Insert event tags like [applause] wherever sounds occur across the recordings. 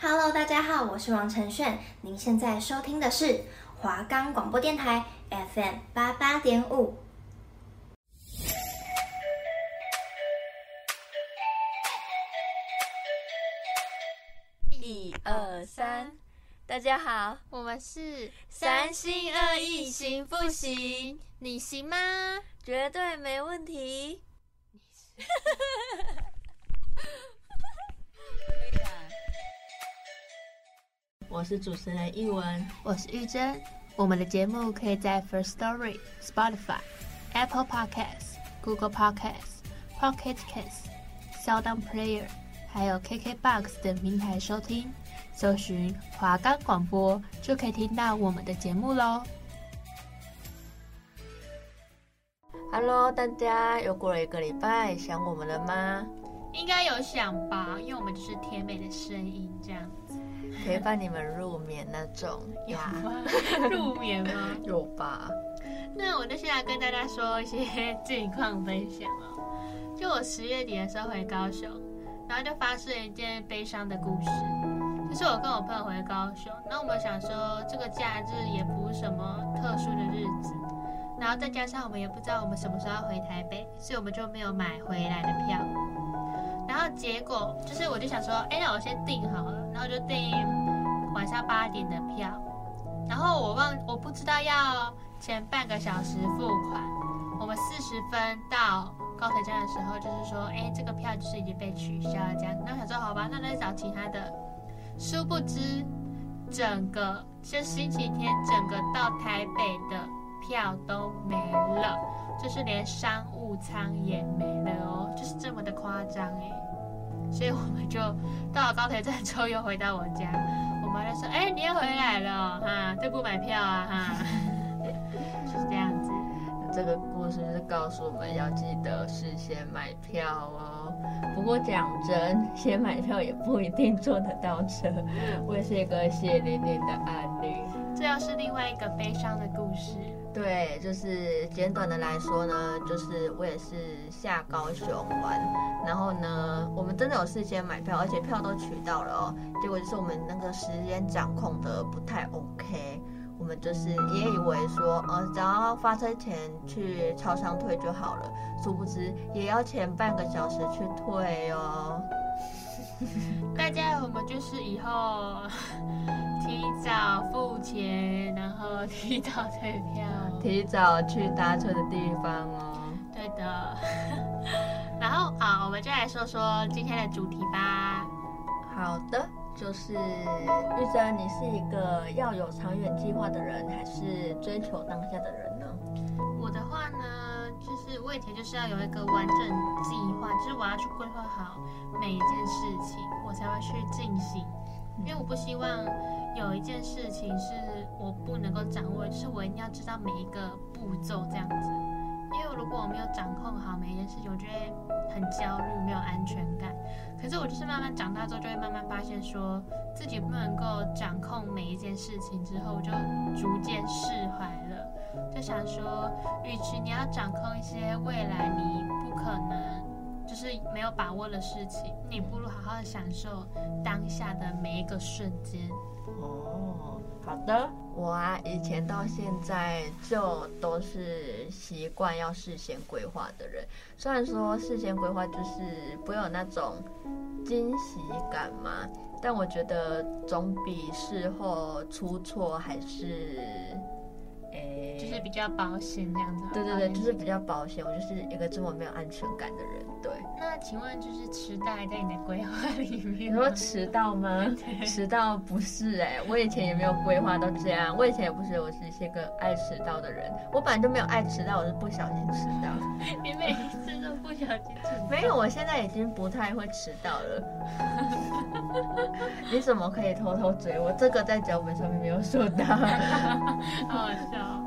Hello，大家好，我是王承炫。您现在收听的是华冈广播电台 FM 八八点五。一二三，大家好，我们是三心二意行不行？你行吗？绝对没问题。我是主持人一文，我是玉珍。我们的节目可以在 First Story、Spotify、Apple Podcasts、Google Podcasts、Pocket Casts、SoundOn Player，还有 KKBox 等平台收听。搜寻华冈广播就可以听到我们的节目喽。Hello，大家又过了一个礼拜，想我们了吗？应该有想吧，因为我们就是甜美的声音这样子。陪伴你们入眠那种呀？[laughs] 入眠吗？[laughs] 有吧。那我就现在跟大家说一些近况分享哦。就我十月底的时候回高雄，然后就发生了一件悲伤的故事。就是我跟我朋友回高雄，那我们想说这个假日也不是什么特殊的日子，然后再加上我们也不知道我们什么时候要回台北，所以我们就没有买回来的票。然后结果就是，我就想说，哎，那我先订好了，然后就订晚上八点的票。然后我忘，我不知道要前半个小时付款。我们四十分到高铁站的时候，就是说，哎，这个票就是已经被取消了这样。那我想说，好吧，那再找其他的。殊不知，整个就星期天，整个到台北的票都没了，就是连商务舱也没了哦，就是这么的夸张哎。所以我们就到了高铁站之后，又回到我家。我妈就说：“哎，你又回来了哈，这不买票啊哈。[laughs] ”就是这样子。这个故事是告诉我们要记得事先买票哦。不过讲真，先买票也不一定坐得到车。我也是一个血淋淋的案例。这又是另外一个悲伤的故事。对，就是简短的来说呢，就是我也是下高雄玩，然后呢，我们真的有事先买票，而且票都取到了哦。结果就是我们那个时间掌控的不太 OK，我们就是也以为说，呃，只要发车前去超商退就好了，殊不知也要前半个小时去退哦。大家，我们就是以后提早付钱，然后提早退票，提早去搭车的地方哦。对的。[laughs] 然后啊，我们就来说说今天的主题吧。好的，就是玉珍，你是一个要有长远计划的人，还是追求当下的人呢？我以前就是要有一个完整计划，就是我要去规划好每一件事情，我才会去进行。因为我不希望有一件事情是我不能够掌握，就是我一定要知道每一个步骤这样子。因为如果我没有掌控好每一件事情，我就会很焦虑，没有安全感。可是我就是慢慢长大之后，就会慢慢发现说自己不能够掌控每一件事情之后，我就逐渐释怀了。就想说，与其你要掌控一些未来你不可能，就是没有把握的事情，你不如好好的享受当下的每一个瞬间。哦，好的，我啊，以前到现在就都是习惯要事先规划的人。虽然说事先规划就是不会有那种惊喜感嘛，但我觉得总比事后出错还是。就是比较保险这样子。对对对，就是比较保险。我就是一个这么没有安全感的人。对。那请问，就是迟到还在你的规划里面？你说迟到吗？[laughs] 迟到不是哎、欸，我以前也没有规划到这样。我以前也不是，我是一个爱迟到的人。我本来就没有爱迟到，我是不小心迟到。你每一次都不小心迟到？没有，我现在已经不太会迟到了。[laughs] 你怎么可以偷偷追我？这个在脚本上面没有说到。[laughs] 好好笑。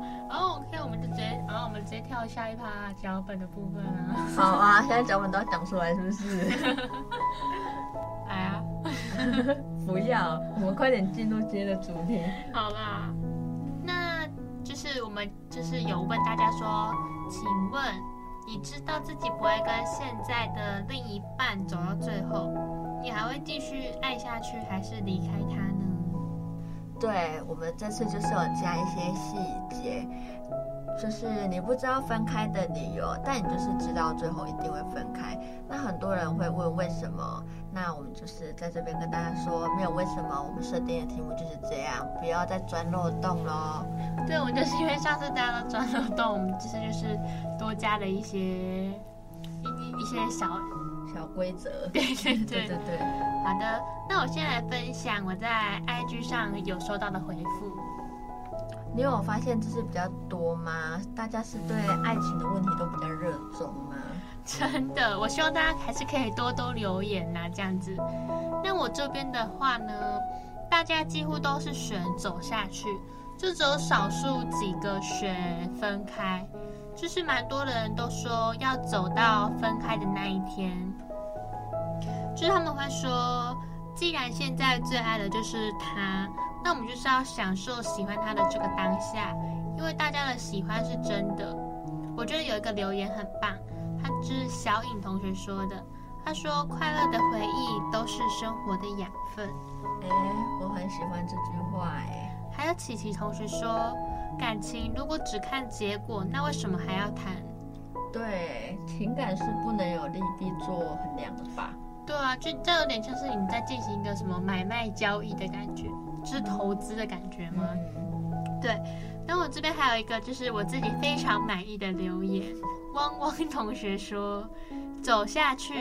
我们就直接，然后我们直接跳下一趴脚本的部分啊。好啊，现在脚本都要讲出来，是不是？[laughs] 哎呀，不要，我们快点进入今天的主题。好啦，那就是我们就是有问大家说，请问你知道自己不会跟现在的另一半走到最后，你还会继续爱下去，还是离开他呢？对，我们这次就是有加一些细节，就是你不知道分开的理由，但你就是知道最后一定会分开。那很多人会问为什么？那我们就是在这边跟大家说，没有为什么，我们设定的题目就是这样，不要再钻漏洞喽。对，我们就是因为上次大家都钻漏洞，我们这次就是多加了一些一一些小小规则。对对对 [laughs] 对对对。好的，那我先来分享我在 IG 上有收到的回复。你有发现就是比较多吗？大家是对爱情的问题都比较热衷吗？[laughs] 真的，我希望大家还是可以多多留言呐，这样子。那我这边的话呢，大家几乎都是选走下去，就只有少数几个选分开，就是蛮多的人都说要走到分开的那一天，就是他们会说，既然现在最爱的就是他，那我们就是要享受喜欢他的这个当下，因为大家的喜欢是真的。我觉得有一个留言很棒。他是小颖同学说的，他说：“快乐的回忆都是生活的养分。”哎，我很喜欢这句话哎。还有琪琪同学说：“感情如果只看结果，那为什么还要谈？”对，情感是不能有利弊做衡量的吧？对啊，就这有点像是你在进行一个什么买卖交易的感觉，就是投资的感觉吗？嗯、对。那我这边还有一个，就是我自己非常满意的留言。汪汪同学说：“走下去，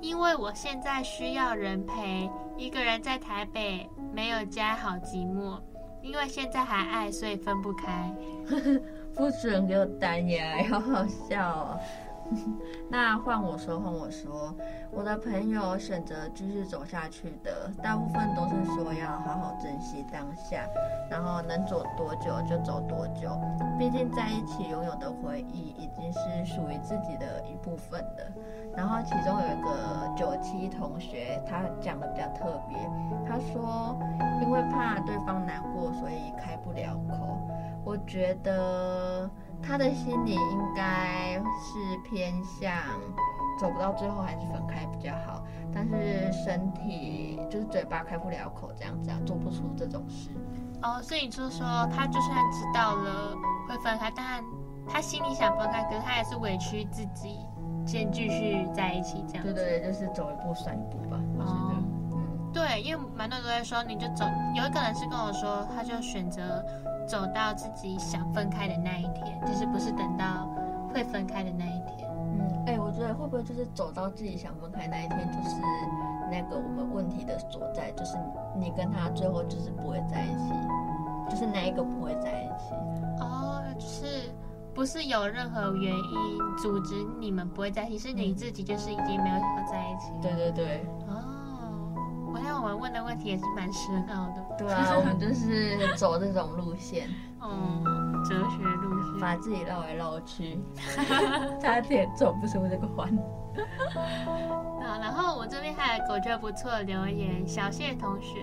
因为我现在需要人陪，一个人在台北没有家，好寂寞。因为现在还爱，所以分不开。[laughs] ”不准给我单呀，好好笑哦。[laughs] 那换我说，换我说，我的朋友选择继续走下去的，大部分都是说要好好珍惜当下，然后能走多久就走多久。毕竟在一起拥有的回忆已经是属于自己的一部分了。然后其中有一个九七同学，他讲的比较特别，他说因为怕对方难过，所以开不了口。我觉得。他的心里应该是偏向走不到最后还是分开比较好，但是身体就是嘴巴开不了口，这样子啊，做不出这种事。哦，所以你就是说，他就算知道了会分开，但他心里想分开，可是他还是委屈自己，先继续在一起这样。对对对，就是走一步算一步吧。哦，嗯，对，因为蛮多人都在说，你就走。有一个人是跟我说，他就选择。走到自己想分开的那一天，就是不是等到会分开的那一天。嗯，哎、欸，我觉得会不会就是走到自己想分开那一天，就是那个我们问题的所在，就是你跟他最后就是不会在一起，就是那一个不会在一起？哦，就是不是有任何原因阻止你们不会在一起，是你自己就是已经没有想要在一起。对对对。哦。我看我们问的问题也是蛮深奥的。对啊，我们就是走这种路线，嗯，[laughs] 哲学路线，把自己绕来绕去，[laughs] 差点走不出这个环。好，然后我这边还有一个我觉得不错的留言，小谢同学，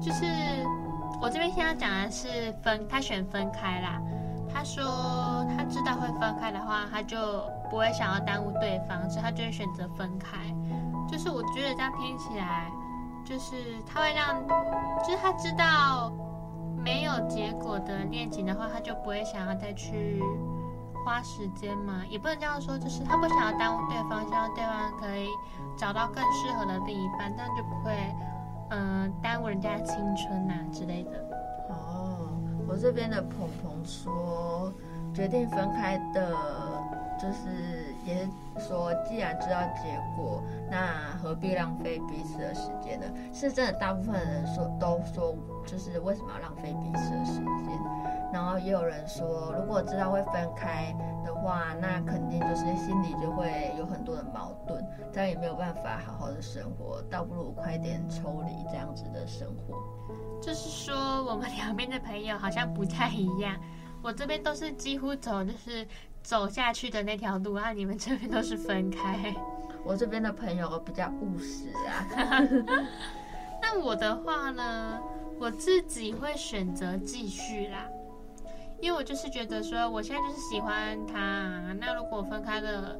就是我这边现在讲的是分，他选分开啦。他说他知道会分开的话，他就不会想要耽误对方，所以他就会选择分开。就是我觉得这样听起来，就是他会让，就是他知道没有结果的恋情的话，他就不会想要再去花时间嘛，也不能这样说，就是他不想要耽误对方，希望对方可以找到更适合的另一半，但就不会，嗯、耽误人家青春呐、之类的。哦，我这边的鹏鹏说，决定分开的，就是也是。说，既然知道结果，那何必浪费彼此的时间呢？是真的，大部分人说都说，就是为什么要浪费彼此的时间？然后也有人说，如果知道会分开的话，那肯定就是心里就会有很多的矛盾，这样也没有办法好好的生活，倒不如快点抽离这样子的生活。就是说，我们两边的朋友好像不太一样，我这边都是几乎走就是。走下去的那条路啊，你们这边都是分开。[laughs] 我这边的朋友比较务实啊。[laughs] 那我的话呢，我自己会选择继续啦，因为我就是觉得说，我现在就是喜欢他，那如果分开了，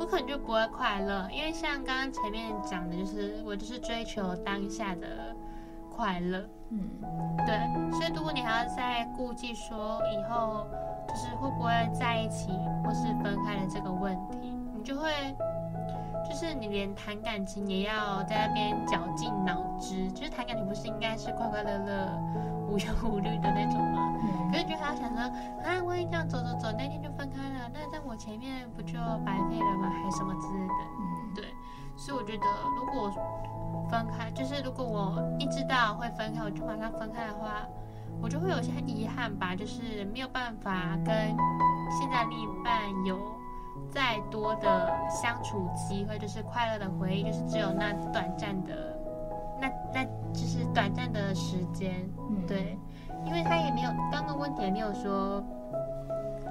我可能就不会快乐。因为像刚刚前面讲的，就是我就是追求当下的快乐，嗯，对。所以如果你还要再顾忌说以后就是会不会在一起或是分开的这个问题，你就会。就是你连谈感情也要在那边绞尽脑汁，就是谈感情不是应该是快快乐乐、无忧无虑的那种吗？嗯、可是觉得他想说，啊，万一这样走走走，那天就分开了，那在我前面不就白费了吗？还什么之类的？嗯，对。所以我觉得，如果分开，就是如果我一知道会分开，我就马上分开的话，我就会有些遗憾吧，就是没有办法跟现在另一半有。再多的相处机会，就是快乐的回忆，就是只有那短暂的，那那就是短暂的时间，嗯、对，因为他也没有，刚刚问题也没有说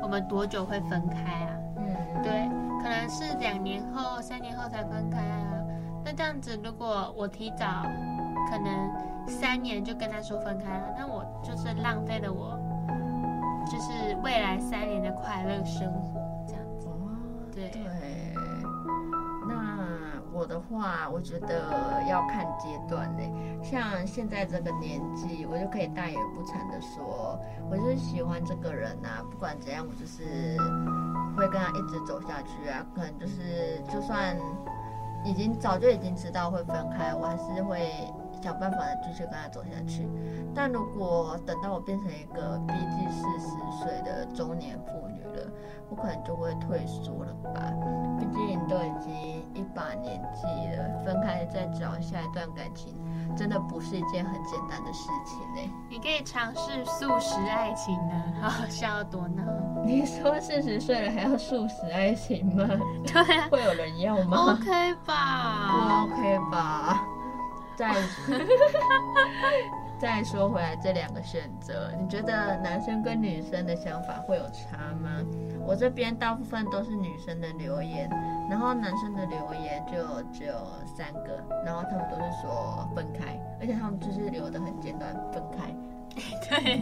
我们多久会分开啊，嗯，对，可能是两年后、三年后才分开啊，那这样子，如果我提早可能三年就跟他说分开了，那我就是浪费了我就是未来三年的快乐生活这样子。对，那我的话，我觉得要看阶段嘞。像现在这个年纪，我就可以大言不惭的说，我就是喜欢这个人啊，不管怎样，我就是会跟他一直走下去啊。可能就是，就算已经早就已经知道会分开，我还是会想办法的继续跟他走下去。但如果等到我变成一个逼近四十岁的中年妇女了，我可能就会退缩了吧，毕竟都已经一把年纪了，分开再找下一段感情，真的不是一件很简单的事情呢。你可以尝试素食爱情呢，好 [laughs] 好笑多呢。你说四十岁了还要素食爱情吗？[laughs] 对啊，会有人要吗？OK 吧，不 OK 吧？再 [laughs] 再说回来，这两个选择，你觉得男生跟女生的想法会有差吗？我这边大部分都是女生的留言，然后男生的留言就只有三个，然后他们都是说分开，而且他们就是留的很简短，分开。[laughs] 对，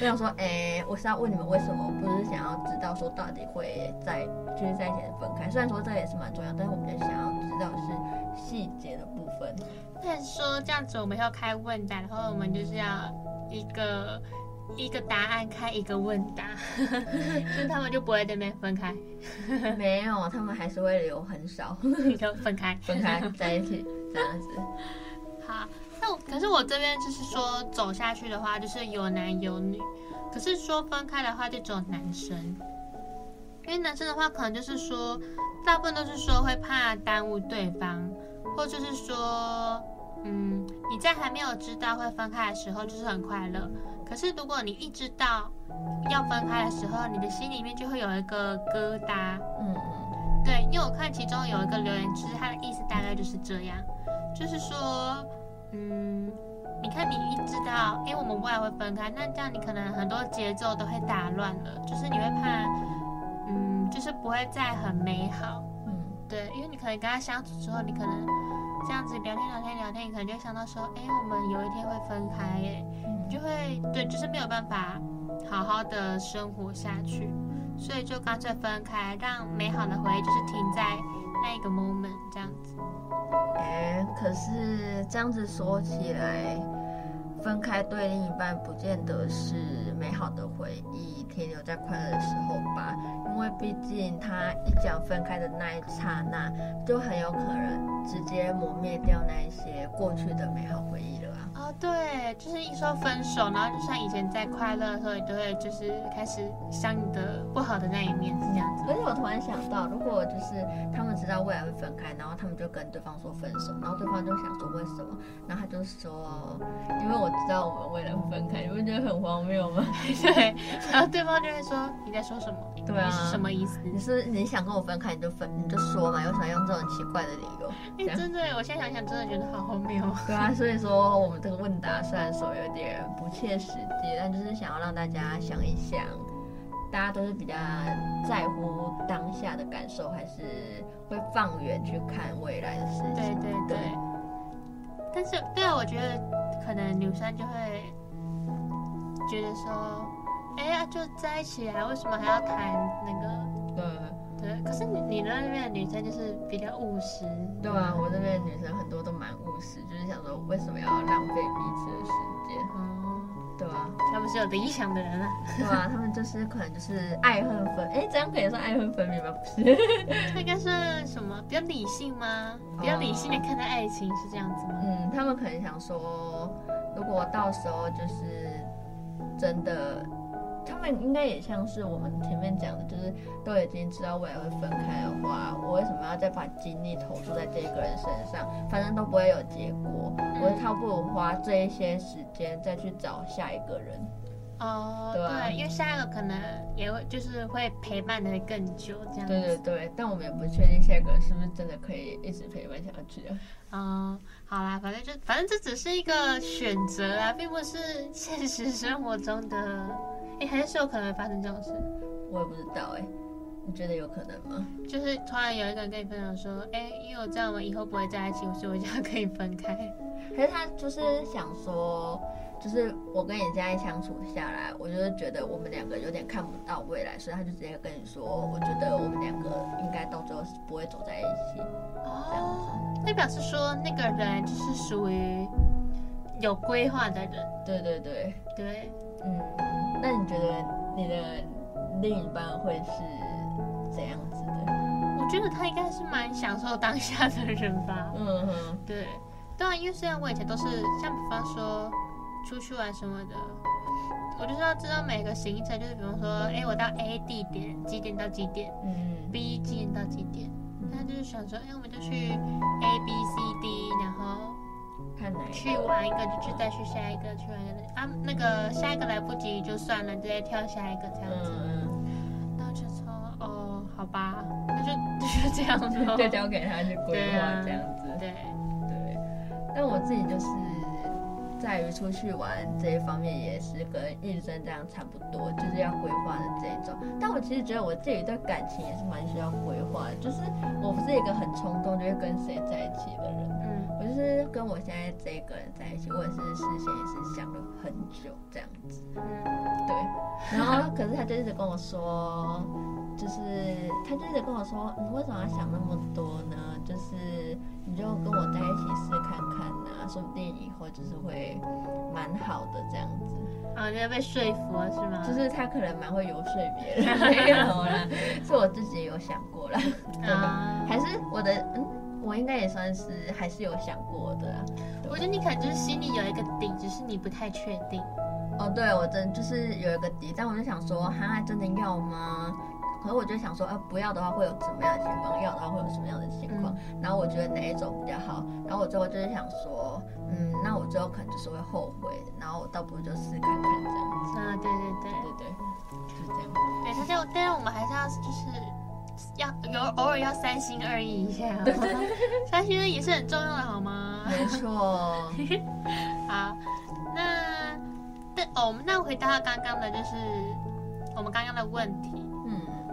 我想说，哎、欸，我是要问你们为什么，不是想要知道说到底会在就是在一起分开，虽然说这也是蛮重要，但是我们就想要知道是细节的部分。但是说这样子，我们要开问答，然后我们就是要一个。一个答案开一个问答，[laughs] 就他们就不会在那边分开。没有，他们还是会留很少，就分开，分开在一起这样子。好，那可是我这边就是说走下去的话，就是有男有女。可是说分开的话，就只有男生。因为男生的话，可能就是说，大部分都是说会怕耽误对方，或就是说，嗯，你在还没有知道会分开的时候，就是很快乐。可是，如果你一知道要分开的时候，你的心里面就会有一个疙瘩。嗯嗯，对，因为我看其中有一个留言，其实他的意思大概就是这样，就是说，嗯，你看你一知道，因为我们未来会分开，那这样你可能很多节奏都会打乱了，就是你会怕，嗯，就是不会再很美好。嗯，对，因为你可能跟他相处之后，你可能这样子聊天聊天聊天，你可能就会想到说，哎，我们有一天会分开，耶。就会对，就是没有办法好好的生活下去，所以就干脆分开，让美好的回忆就是停在那一个 moment 这样子。哎，可是这样子说起来，分开对另一半不见得是美好的回忆，停留在快乐的时候吧，因为毕竟他一讲分开的那一刹那，就很有可能直接磨灭掉那一些过去的美好回忆了。哦，对，就是一说分手，然后就像以前在快乐的时候，你就会就是开始想你的不好的那一面，是这样子。可是我突然想到，如果就是他们知道未来会分开，然后他们就跟对方说分手，然后对方就想说为什么，然后他就说，因为我知道我们未来会分开，你不觉得很荒谬吗？[laughs] 对，然后对方就会说你在说什么？对啊，是什么意思？你是你想跟我分开，你就分，你就说嘛，有什么用这种奇怪的理由？哎，真的，我现在想想，真的觉得好荒谬。对啊，所以说我们这个问答虽然说有点不切实际，但就是想要让大家想一想，大家都是比较在乎当下的感受，还是会放远去看未来的事情？对对对。对但是，对啊，我觉得可能女生就会觉得说。哎呀，就在一起啊，为什么还要谈那个？对对，可是你你那边的女生就是比较务实。对啊，我这边的女生很多都蛮务实，就是想说为什么要浪费彼此的时间？哦，对啊，他们是有理想的人啊。对啊，他们就是可能就是爱恨分，哎，这样可以算爱恨分明吗？不是，[laughs] 他应该算什么？比较理性吗？比较理性的看待爱情是这样子吗？嗯，他们可能想说，如果到时候就是真的。他们应该也像是我们前面讲的，就是都已经知道未来会分开的话，我为什么要再把精力投注在这个人身上？反正都不会有结果，我倒不如花这一些时间再去找下一个人。哦，对，对，因为下一个可能也会就是会陪伴的更久，这样子。对对对，但我们也不确定下一个是不是真的可以一直陪伴下去啊。嗯，好啦，反正就反正这只是一个选择啊，并不是现实生活中的。哎，还是有可能发生这种事，我也不知道哎，你觉得有可能吗？就是突然有一个人跟你分享说，哎，因为我知道，我们以后不会在一起，所以我就要跟你分开。可是他就是想说，就是我跟你这样相处下来，我就是觉得我们两个有点看不到未来，所以他就直接跟你说，我觉得我们两个应该到最后是不会走在一起。哦，那表示说那个人就是属于有规划的人。对对对对。嗯，那你觉得你的另一半会是怎样子的？我觉得他应该是蛮享受当下的人吧。嗯哼，对，当然，因为虽然我以前都是像比方说出去玩什么的，我就是要知道每个行程，就是比方说，哎，我到 A 地点几点到几点，嗯，B 几点到几点，他就是想说，哎，我们就去 A B C D，然后看。去玩一个就去再去下一个去玩一个啊，那个下一个来不及就算了，直接跳下一个这样子。嗯，然后就说哦，好吧，那就 [laughs] 就这样子，就交给他去规划这样子。对对，但我自己就是。在于出去玩这一方面，也是跟医生这样差不多，就是要规划的这一种。但我其实觉得我自己对感情也是蛮需要规划的，就是我不是一个很冲动就会跟谁在一起的人。嗯，我就是跟我现在这个人在一起，我也是事先也是想了很久这样子。嗯，对。然后可是他就一直跟我说，就是他就一直跟我说，你为什么要想那么多呢？就是你就跟我在一起试看看呐，说不定以后就是会蛮好的这样子。啊，你要被说服了是吗？就是他可能蛮会游说别人，没有啦，[laughs] 是我自己有想过啦。啊，还是我的，嗯，我应该也算是还是有想过的啦。我觉得你可能就是心里有一个底，只是你不太确定。哦，对，我真就是有一个底，但我就想说，哈，真的要吗？可是我就想说，啊，不要的话会有怎么样的情况？要的话会有什么样的情况？嗯、然后我觉得哪一种比较好？然后我最后就是想说，嗯，那我最后可能就是会后悔，然后我倒不如就试看看这样子。啊，对对对对对，就是这样。对，他就，但是我们还是要就是要有偶尔要三心二意一下，对对对，三心二意也是很重要的，好吗？[laughs] 没错。好，那但哦，我们那回答到刚刚的就是我们刚刚的问题。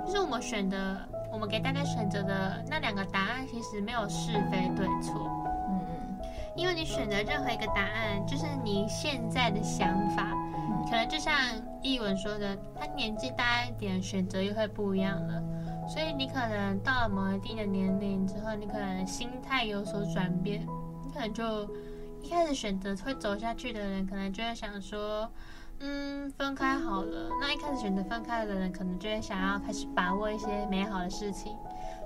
就是我们选的，我们给大家选择的那两个答案，其实没有是非对错。嗯嗯，因为你选择任何一个答案，就是你现在的想法，可能就像译文说的，他年纪大一点，选择又会不一样了。所以你可能到了某一定的年龄之后，你可能心态有所转变，你可能就一开始选择会走下去的人，可能就会想说。嗯，分开好了。那一开始选择分开的人，可能就会想要开始把握一些美好的事情，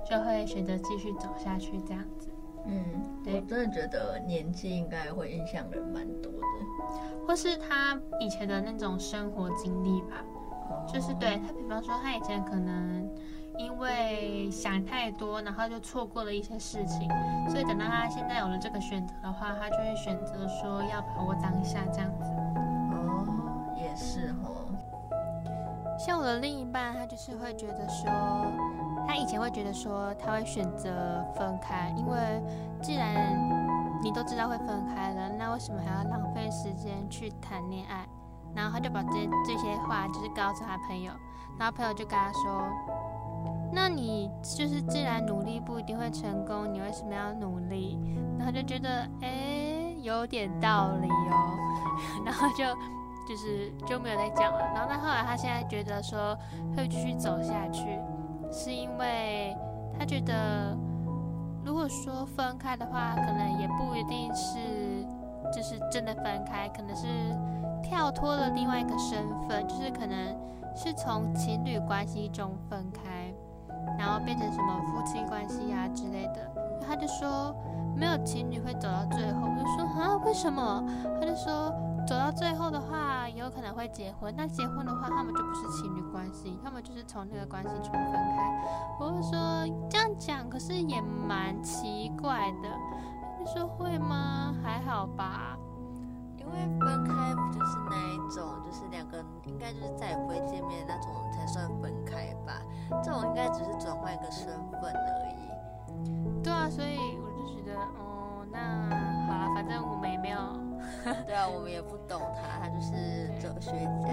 就会选择继续走下去这样子。嗯，对，我真的觉得年纪应该会影响人蛮多的，或是他以前的那种生活经历吧。哦，就是对他，比方说他以前可能因为想太多，然后就错过了一些事情，所以等到他现在有了这个选择的话，他就会选择说要把握当下这样子。是哦，像我的另一半，他就是会觉得说，他以前会觉得说，他会选择分开，因为既然你都知道会分开了，那为什么还要浪费时间去谈恋爱？然后他就把这这些话就是告诉他朋友，然后朋友就跟他说，那你就是既然努力不一定会成功，你为什么要努力？然后就觉得，哎，有点道理哦，然后就。就是就没有再讲了。然后他后来他现在觉得说会继续走下去，是因为他觉得如果说分开的话，可能也不一定是就是真的分开，可能是跳脱了另外一个身份，就是可能是从情侣关系中分开，然后变成什么夫妻关系啊之类的。他就说没有情侣会走到最后，我就说啊为什么？他就说走到最后的话，有可能会结婚。那结婚的话，他们就不是情侣关系，他们就是从那个关系中分开。我就说这样讲，可是也蛮奇怪的。你说会吗？还好吧，因为分开不就是那一种，就是两个人应该就是再也不会见面的那种才算分开吧？这种应该只是转换一个身份而已。对啊，所以我就觉得，哦，那好了，反正我们也没有，[laughs] 对啊，我们也不懂他，他就是哲学家。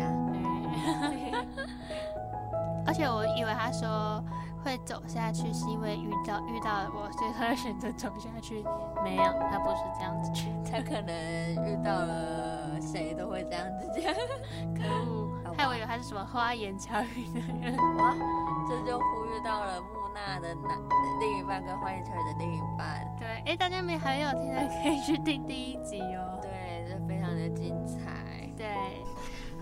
[laughs] 而且我以为他说会走下去是因为遇到遇到了我，所以他会选择走下去。没有，他不是这样子去，他可能遇到了谁都会这样子讲。[laughs] 可恶，害我以为他是什么花言巧语的人。哇，这就忽略到了。那的男另一半跟欢迎车的另一半，对，哎，大家没还没有听的可以去听第一集哦。对，这非常的精彩。对，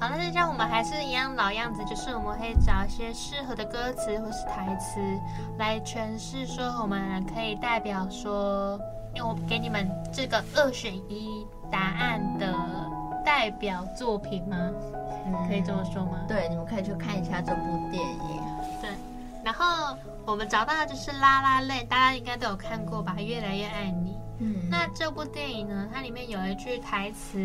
好，那就这样，我们还是一样老样子，就是我们可以找一些适合的歌词或是台词来诠释，说我们可以代表说，因为我给你们这个二选一答案的代表作品吗？嗯，可以这么说吗？对，你们可以去看一下这部电影。对，然后。我们找到的就是《La La Land》，大家应该都有看过吧？越来越爱你。嗯，那这部电影呢，它里面有一句台词，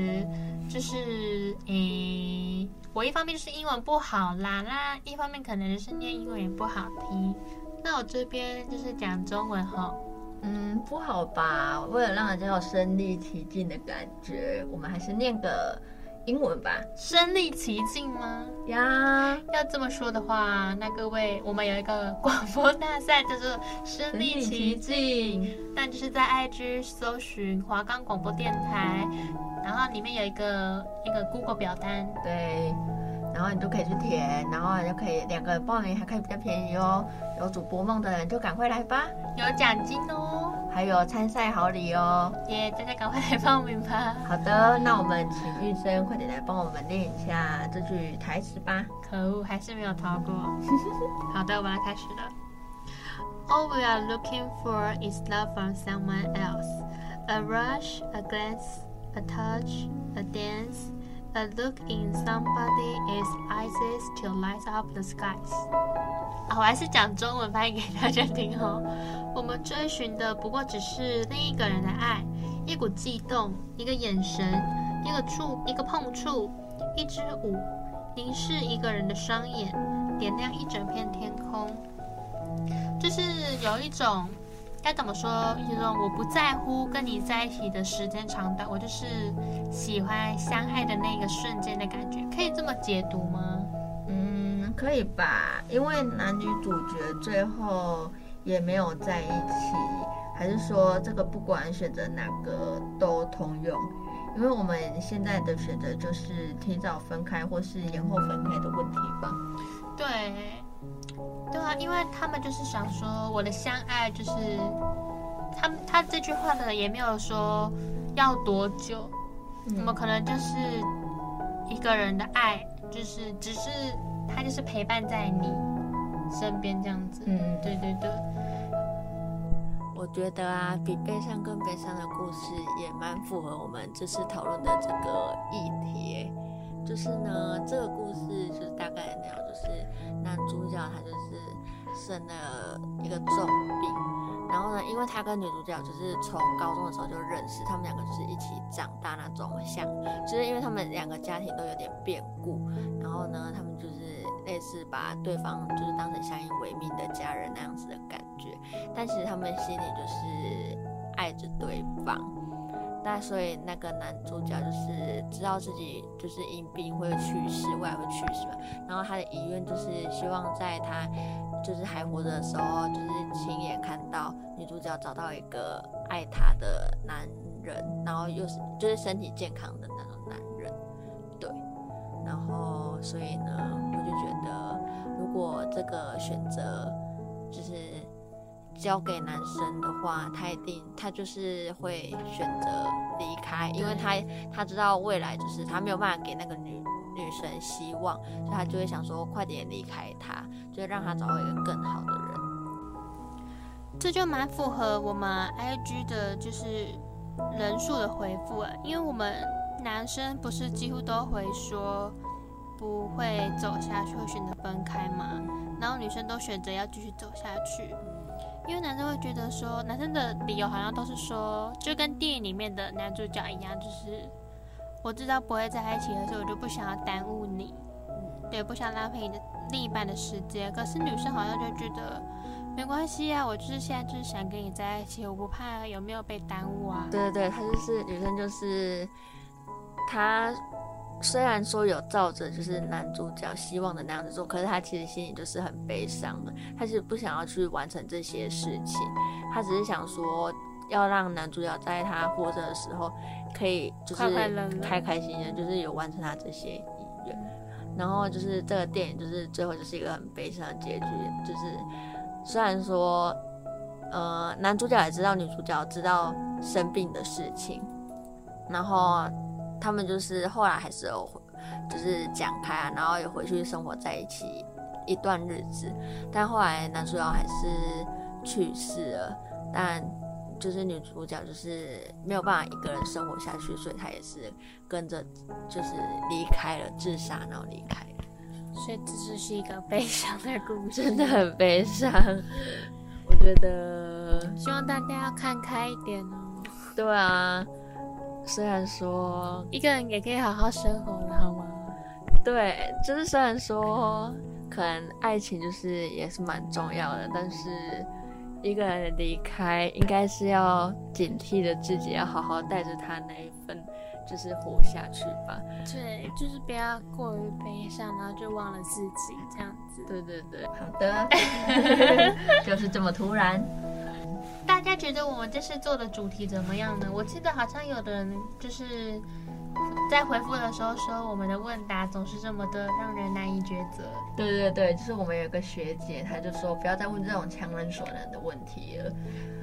就是诶，我一方面就是英文不好啦，那一方面可能就是念英文也不好听。那我这边就是讲中文哈。嗯，不好吧？为了让人家有身临其境的感觉，我们还是念个。英文吧，身临其境吗？呀，要这么说的话，那各位，我们有一个广播大赛叫做身临其境，但就是在 IG 搜寻华冈广播电台，然后里面有一个一个 Google 表单，对，然后你就可以去填，然后就可以两个人报名还可以比较便宜哦。有主播梦的人就赶快来吧，有奖金哦。还有参赛好礼哦！耶，大家赶快来报名吧！好的，那我们请玉生快点来帮我们练一下这句台词吧。可恶，还是没有逃过。[laughs] 好的，我们来开始了。All we are looking for is love from someone else. A rush, a glance, a touch, a dance, a look in somebody's eyes to light up the skies. 我还是讲中文翻译给大家听哦。我们追寻的不过只是另一个人的爱，一股悸动，一个眼神，一个触，一个碰触，一支舞，凝视一个人的双眼，点亮一整片天空。就是有一种该怎么说？一种我不在乎跟你在一起的时间长短，我就是喜欢相爱的那个瞬间的感觉，可以这么解读吗？嗯可以吧？因为男女主角最后也没有在一起，还是说这个不管选择哪个都通用？因为我们现在的选择就是提早分开或是延后分开的问题吧？对，对啊，因为他们就是想说我的相爱就是他他这句话的也没有说要多久，怎么可能就是一个人的爱，就是只是。他就是陪伴在你身边这样子，嗯，对对对。我觉得啊，比悲伤更悲伤的故事也蛮符合我们这次讨论的这个议题。就是呢，这个故事就是大概那样，就是男主角他就是生了一个重病。然后呢，因为他跟女主角就是从高中的时候就认识，他们两个就是一起长大那种像，就是因为他们两个家庭都有点变故，然后呢，他们就是类似把对方就是当成相依为命的家人那样子的感觉，但其实他们心里就是爱着对方。那所以那个男主角就是知道自己就是因病会去世，未来会去世嘛，然后他的遗愿就是希望在他。就是还活着的时候，就是亲眼看到女主角找到一个爱她的男人，然后又是就是身体健康的那种男人，对。然后所以呢，我就觉得如果这个选择就是交给男生的话，他一定他就是会选择离开，因为他他知道未来就是他没有办法给那个女女生希望，所以他就会想说快点离开他，就让他找到一个更好的人。这就蛮符合我们 IG 的，就是人数的回复啊，因为我们男生不是几乎都会说不会走下去，会选择分开嘛，然后女生都选择要继续走下去，因为男生会觉得说，男生的理由好像都是说，就跟电影里面的男主角一样，就是我知道不会在一起的时候，我就不想要耽误你，对，不想浪费你的另一半的时间，可是女生好像就觉得。没关系啊，我就是现在就是想跟你在一起，我不怕有没有被耽误啊。对对对，她就是女生，就是她虽然说有照着就是男主角希望的那样子做，可是她其实心里就是很悲伤的。她是不想要去完成这些事情，她只是想说要让男主角在他活着的时候可以就是开开心心，就是有完成他这些意愿。然后就是这个电影就是最后就是一个很悲伤的结局，就是。虽然说，呃，男主角也知道女主角知道生病的事情，然后他们就是后来还是有就是讲开啊，然后也回去生活在一起一段日子，但后来男主角还是去世了，但就是女主角就是没有办法一个人生活下去，所以她也是跟着就是离开了，自杀然后离开。所以这就是一个悲伤的故事，真的很悲伤。我觉得，希望大家要看开一点哦。对啊，虽然说一个人也可以好好生活的，好吗？对，就是虽然说可能爱情就是也是蛮重要的，但是一个人离开，应该是要警惕着自己，要好好带着他那一份。就是活下去吧，对，就是不要过于悲伤，然后就忘了自己这样子。对对对，好的，[laughs] 就是这么突然。大家觉得我们这次做的主题怎么样呢？我记得好像有的人就是。在回复的时候说，我们的问答总是这么的让人难以抉择。对对对，就是我们有一个学姐，她就说不要再问这种强人所难的问题了。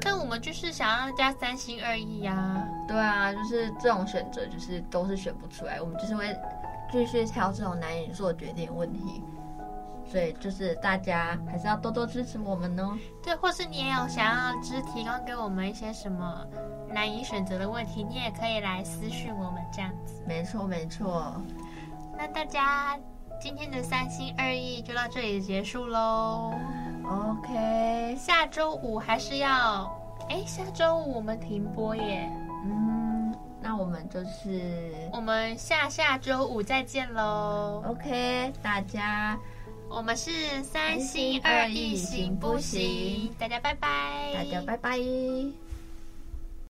但我们就是想让大家三心二意呀、啊。对啊，就是这种选择，就是都是选不出来。我们就是会继续挑这种难以做决定的问题。所以就是大家还是要多多支持我们哦。对，或是你也有想要就是提供给我们一些什么难以选择的问题，你也可以来私讯我们这样子。没错没错。那大家今天的三心二意就到这里结束喽。OK，下周五还是要哎，下周五我们停播耶。嗯，那我们就是我们下下周五再见喽。OK，大家。我们是三心二意，行不行？大家拜拜。大家拜拜。